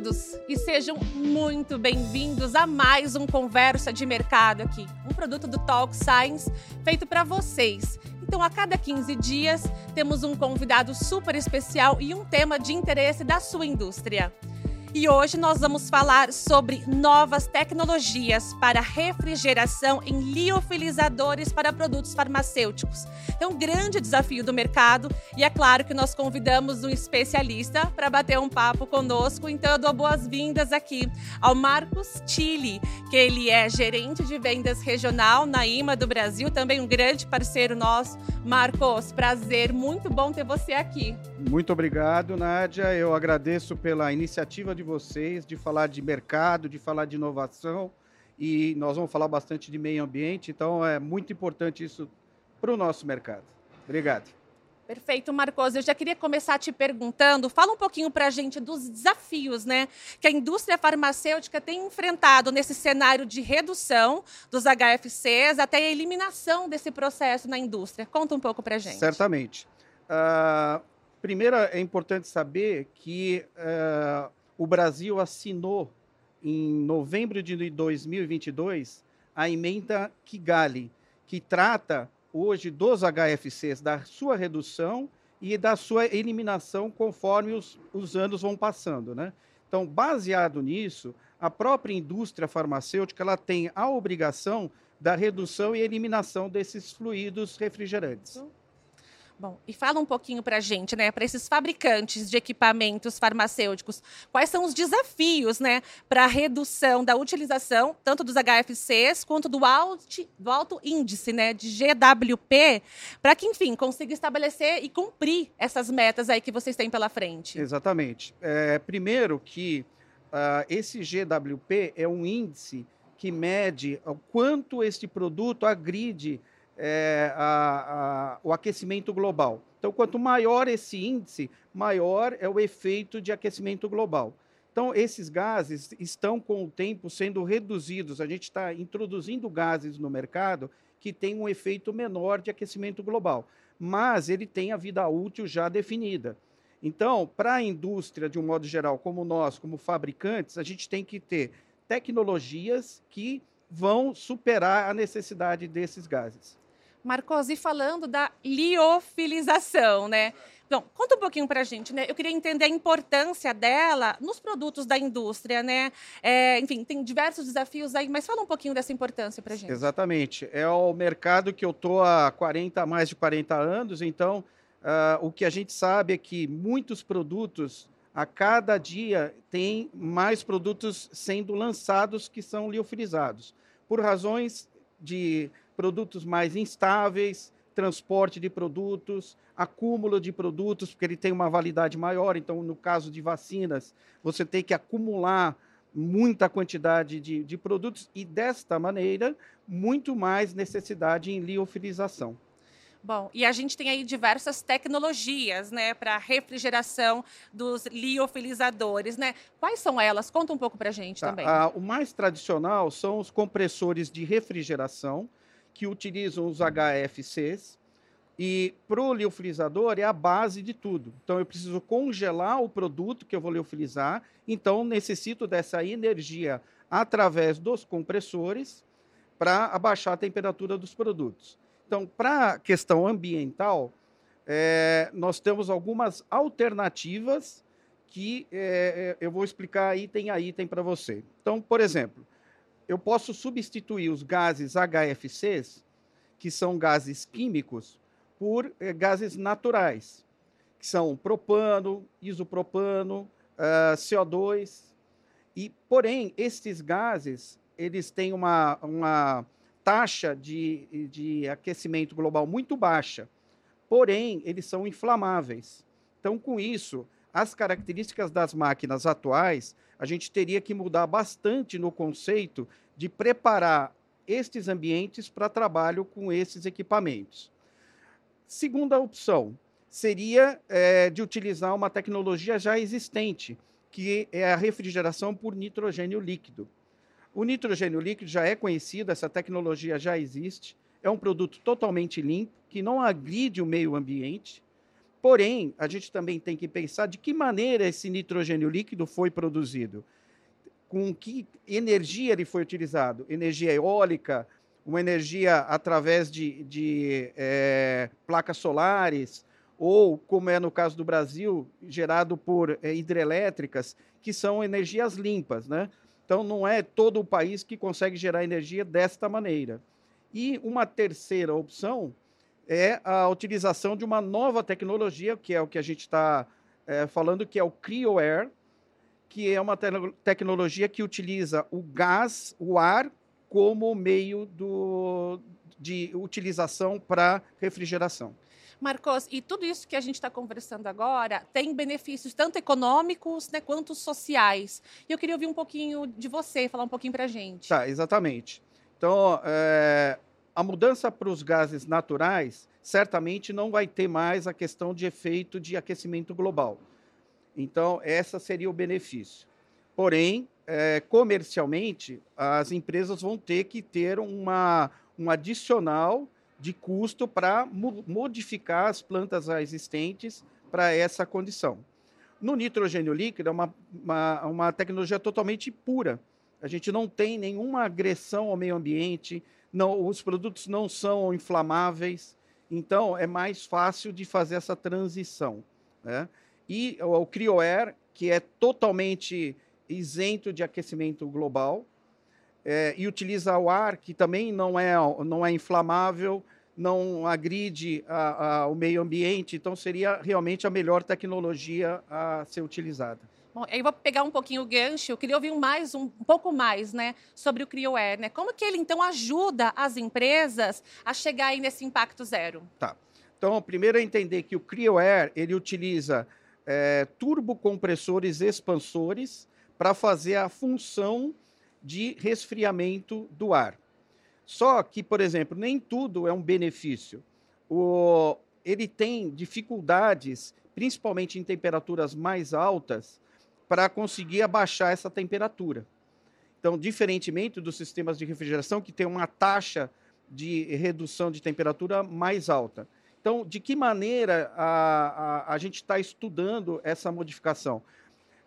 todos e sejam muito bem-vindos a mais um Conversa de Mercado aqui, um produto do Talk Science feito para vocês. Então, a cada 15 dias, temos um convidado super especial e um tema de interesse da sua indústria. E hoje nós vamos falar sobre novas tecnologias para refrigeração em liofilizadores para produtos farmacêuticos. É um grande desafio do mercado e é claro que nós convidamos um especialista para bater um papo conosco. Então eu dou boas-vindas aqui ao Marcos Tilly, que ele é gerente de vendas regional na IMA do Brasil, também um grande parceiro nosso. Marcos, prazer, muito bom ter você aqui. Muito obrigado, Nádia. Eu agradeço pela iniciativa de vocês de falar de mercado, de falar de inovação e nós vamos falar bastante de meio ambiente, então é muito importante isso para o nosso mercado. Obrigado. Perfeito, Marcos. Eu já queria começar te perguntando, fala um pouquinho para a gente dos desafios né, que a indústria farmacêutica tem enfrentado nesse cenário de redução dos HFCs até a eliminação desse processo na indústria. Conta um pouco para a gente. Certamente. Uh, primeiro, é importante saber que uh, o Brasil assinou em novembro de 2022 a emenda Kigali, que trata hoje dos HFCs, da sua redução e da sua eliminação conforme os, os anos vão passando. Né? Então, baseado nisso, a própria indústria farmacêutica ela tem a obrigação da redução e eliminação desses fluidos refrigerantes. Bom, e fala um pouquinho para a gente, né, para esses fabricantes de equipamentos farmacêuticos, quais são os desafios, né, para a redução da utilização tanto dos HFCs quanto do alto, do alto índice, né, de GWP, para que, enfim, consiga estabelecer e cumprir essas metas aí que vocês têm pela frente. Exatamente. É, primeiro que uh, esse GWP é um índice que mede o quanto este produto agride é, a, a, o aquecimento global. Então, quanto maior esse índice, maior é o efeito de aquecimento global. Então, esses gases estão, com o tempo, sendo reduzidos. A gente está introduzindo gases no mercado que têm um efeito menor de aquecimento global, mas ele tem a vida útil já definida. Então, para a indústria, de um modo geral, como nós, como fabricantes, a gente tem que ter tecnologias que vão superar a necessidade desses gases. Marcos, e falando da liofilização, né? Então, conta um pouquinho para a gente, né? Eu queria entender a importância dela nos produtos da indústria, né? É, enfim, tem diversos desafios aí, mas fala um pouquinho dessa importância para a gente. Exatamente. É o mercado que eu estou há 40, mais de 40 anos, então uh, o que a gente sabe é que muitos produtos, a cada dia, tem mais produtos sendo lançados que são liofilizados, por razões de produtos mais instáveis, transporte de produtos, acúmulo de produtos, porque ele tem uma validade maior. Então, no caso de vacinas, você tem que acumular muita quantidade de, de produtos e, desta maneira, muito mais necessidade em liofilização. Bom, e a gente tem aí diversas tecnologias, né, para refrigeração dos liofilizadores, né? Quais são elas? Conta um pouco para a gente tá. também. O mais tradicional são os compressores de refrigeração, que utilizam os HFCs. E para o liofilizador é a base de tudo. Então eu preciso congelar o produto que eu vou liofilizar. Então necessito dessa energia através dos compressores para abaixar a temperatura dos produtos. Então, para a questão ambiental, é, nós temos algumas alternativas que é, eu vou explicar item a item para você. Então, por exemplo, eu posso substituir os gases HFCs, que são gases químicos, por eh, gases naturais, que são propano, isopropano, uh, CO2. E, porém, estes gases eles têm uma, uma taxa de, de aquecimento global muito baixa, porém, eles são inflamáveis. Então, com isso, as características das máquinas atuais, a gente teria que mudar bastante no conceito de preparar estes ambientes para trabalho com esses equipamentos. Segunda opção seria é, de utilizar uma tecnologia já existente, que é a refrigeração por nitrogênio líquido. O nitrogênio líquido já é conhecido, essa tecnologia já existe, é um produto totalmente limpo, que não agride o meio ambiente, Porém, a gente também tem que pensar de que maneira esse nitrogênio líquido foi produzido. Com que energia ele foi utilizado? Energia eólica, uma energia através de, de é, placas solares, ou, como é no caso do Brasil, gerado por é, hidrelétricas, que são energias limpas. Né? Então, não é todo o país que consegue gerar energia desta maneira. E uma terceira opção é a utilização de uma nova tecnologia, que é o que a gente está é, falando, que é o CryoAir, que é uma te tecnologia que utiliza o gás, o ar, como meio do, de utilização para refrigeração. Marcos, e tudo isso que a gente está conversando agora tem benefícios tanto econômicos né, quanto sociais. E eu queria ouvir um pouquinho de você, falar um pouquinho para a gente. Tá, exatamente. Então, é, a mudança para os gases naturais certamente não vai ter mais a questão de efeito de aquecimento global. Então, essa seria o benefício. Porém, é, comercialmente, as empresas vão ter que ter uma, um adicional de custo para modificar as plantas existentes para essa condição. No nitrogênio líquido, é uma, uma, uma tecnologia totalmente pura. A gente não tem nenhuma agressão ao meio ambiente, não, os produtos não são inflamáveis, então é mais fácil de fazer essa transição. Né? E o, o CryoAir, que é totalmente isento de aquecimento global, é, e utiliza o ar, que também não é, não é inflamável, não agride a, a, o meio ambiente, então seria realmente a melhor tecnologia a ser utilizada. Bom, aí vou pegar um pouquinho o gancho. Eu queria ouvir mais, um, um pouco mais, né, sobre o CrioAir, né? Como que ele então ajuda as empresas a chegar aí nesse impacto zero? Tá. Então, primeiro é entender que o CrioAir ele utiliza é, turbocompressores expansores para fazer a função de resfriamento do ar. Só que, por exemplo, nem tudo é um benefício. O, ele tem dificuldades, principalmente em temperaturas mais altas, para conseguir abaixar essa temperatura. Então, diferentemente dos sistemas de refrigeração, que tem uma taxa de redução de temperatura mais alta. Então, de que maneira a, a, a gente está estudando essa modificação?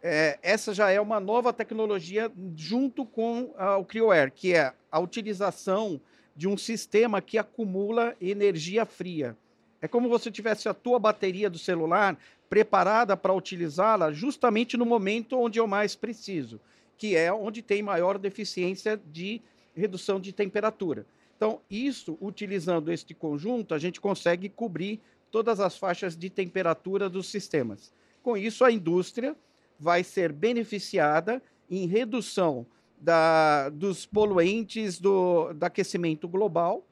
É, essa já é uma nova tecnologia junto com a, o CryoAir, que é a utilização de um sistema que acumula energia fria. É como se tivesse a tua bateria do celular preparada para utilizá-la justamente no momento onde eu mais preciso, que é onde tem maior deficiência de redução de temperatura. Então, isso, utilizando este conjunto, a gente consegue cobrir todas as faixas de temperatura dos sistemas. Com isso, a indústria vai ser beneficiada em redução da, dos poluentes do, do aquecimento global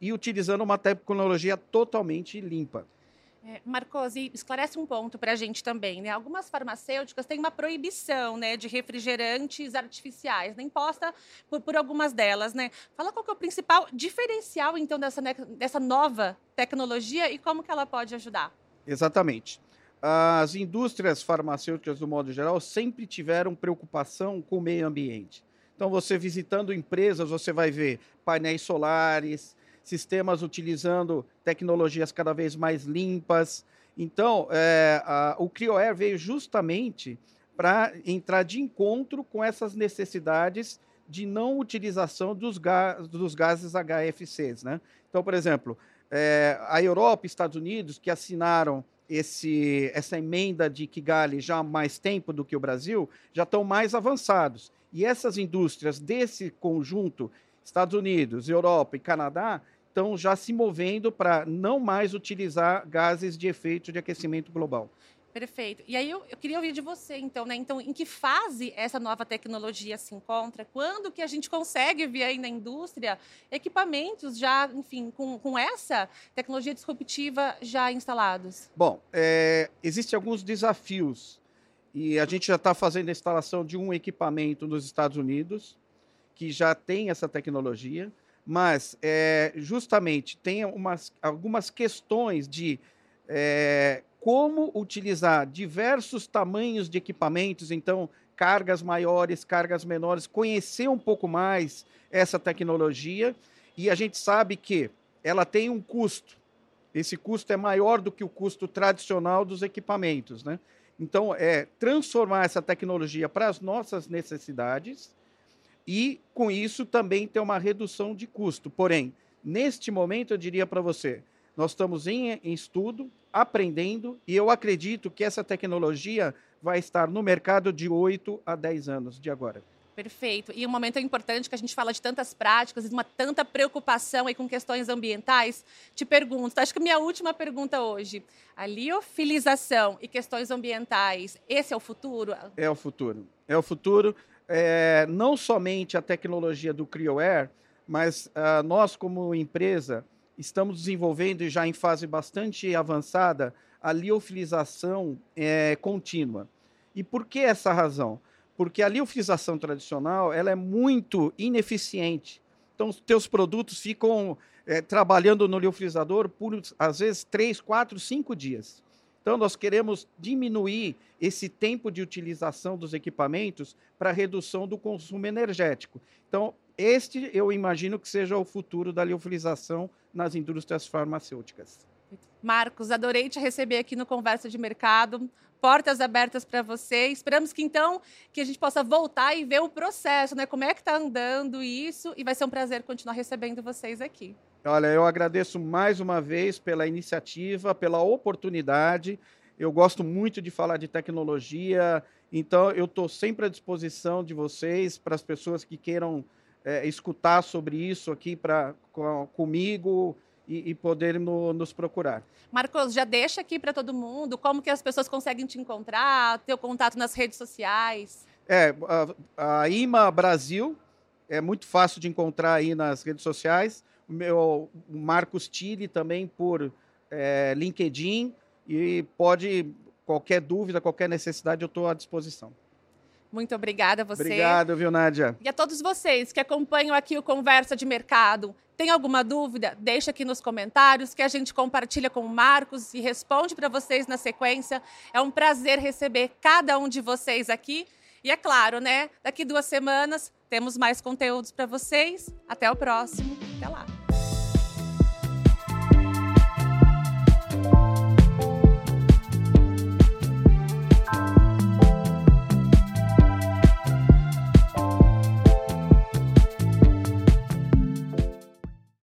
e utilizando uma tecnologia totalmente limpa. É, Marcosi, esclarece um ponto para a gente também, né? Algumas farmacêuticas têm uma proibição, né, de refrigerantes artificiais, né, imposta por, por algumas delas, né? Fala qual é o principal diferencial, então, dessa, dessa nova tecnologia e como que ela pode ajudar. Exatamente. As indústrias farmacêuticas, do modo geral, sempre tiveram preocupação com o meio ambiente. Então, você visitando empresas, você vai ver painéis solares, sistemas utilizando tecnologias cada vez mais limpas. Então, é, a, o CryoAir veio justamente para entrar de encontro com essas necessidades de não utilização dos, dos gases HFCs. Né? Então, por exemplo, é, a Europa e Estados Unidos, que assinaram esse, essa emenda de Kigali já há mais tempo do que o Brasil, já estão mais avançados. E essas indústrias desse conjunto, Estados Unidos, Europa e Canadá, estão já se movendo para não mais utilizar gases de efeito de aquecimento global. Perfeito. E aí eu, eu, queria ouvir de você, então, né? Então, em que fase essa nova tecnologia se encontra? Quando que a gente consegue ver aí na indústria equipamentos já, enfim, com, com essa tecnologia disruptiva já instalados? Bom, é, existem alguns desafios e a gente já está fazendo a instalação de um equipamento nos Estados Unidos que já tem essa tecnologia mas é, justamente tem umas, algumas questões de é, como utilizar diversos tamanhos de equipamentos, então cargas maiores, cargas menores, conhecer um pouco mais essa tecnologia e a gente sabe que ela tem um custo esse custo é maior do que o custo tradicional dos equipamentos, né? Então, é transformar essa tecnologia para as nossas necessidades e, com isso, também ter uma redução de custo. Porém, neste momento, eu diria para você, nós estamos em, em estudo, aprendendo, e eu acredito que essa tecnologia vai estar no mercado de 8 a 10 anos de agora. Perfeito. E um momento importante que a gente fala de tantas práticas de uma tanta preocupação aí com questões ambientais. Te pergunto, acho que a minha última pergunta hoje, a liofilização e questões ambientais, esse é o futuro? É o futuro. É o futuro. É, não somente a tecnologia do CryoAir, mas uh, nós como empresa estamos desenvolvendo já em fase bastante avançada a liofilização é, contínua. E por que essa razão? porque a liofilização tradicional ela é muito ineficiente. Então, os teus produtos ficam é, trabalhando no liofilizador por, às vezes, três, quatro, cinco dias. Então, nós queremos diminuir esse tempo de utilização dos equipamentos para redução do consumo energético. Então, este eu imagino que seja o futuro da liofilização nas indústrias farmacêuticas. Marcos, adorei te receber aqui no Conversa de Mercado. Portas abertas para você. Esperamos que então que a gente possa voltar e ver o processo, né? Como é que está andando isso e vai ser um prazer continuar recebendo vocês aqui. Olha, eu agradeço mais uma vez pela iniciativa, pela oportunidade. Eu gosto muito de falar de tecnologia, então eu estou sempre à disposição de vocês para as pessoas que queiram é, escutar sobre isso aqui para comigo e, e poderem no, nos procurar. Marcos, já deixa aqui para todo mundo como que as pessoas conseguem te encontrar, teu contato nas redes sociais. É, a, a IMA Brasil é muito fácil de encontrar aí nas redes sociais. O meu Marcos Tille também por é, LinkedIn e pode qualquer dúvida, qualquer necessidade, eu estou à disposição. Muito obrigada a você. Obrigado, viu, Nádia? E a todos vocês que acompanham aqui o Conversa de Mercado. Tem alguma dúvida? Deixa aqui nos comentários que a gente compartilha com o Marcos e responde para vocês na sequência. É um prazer receber cada um de vocês aqui. E é claro, né? Daqui duas semanas temos mais conteúdos para vocês. Até o próximo. Até lá.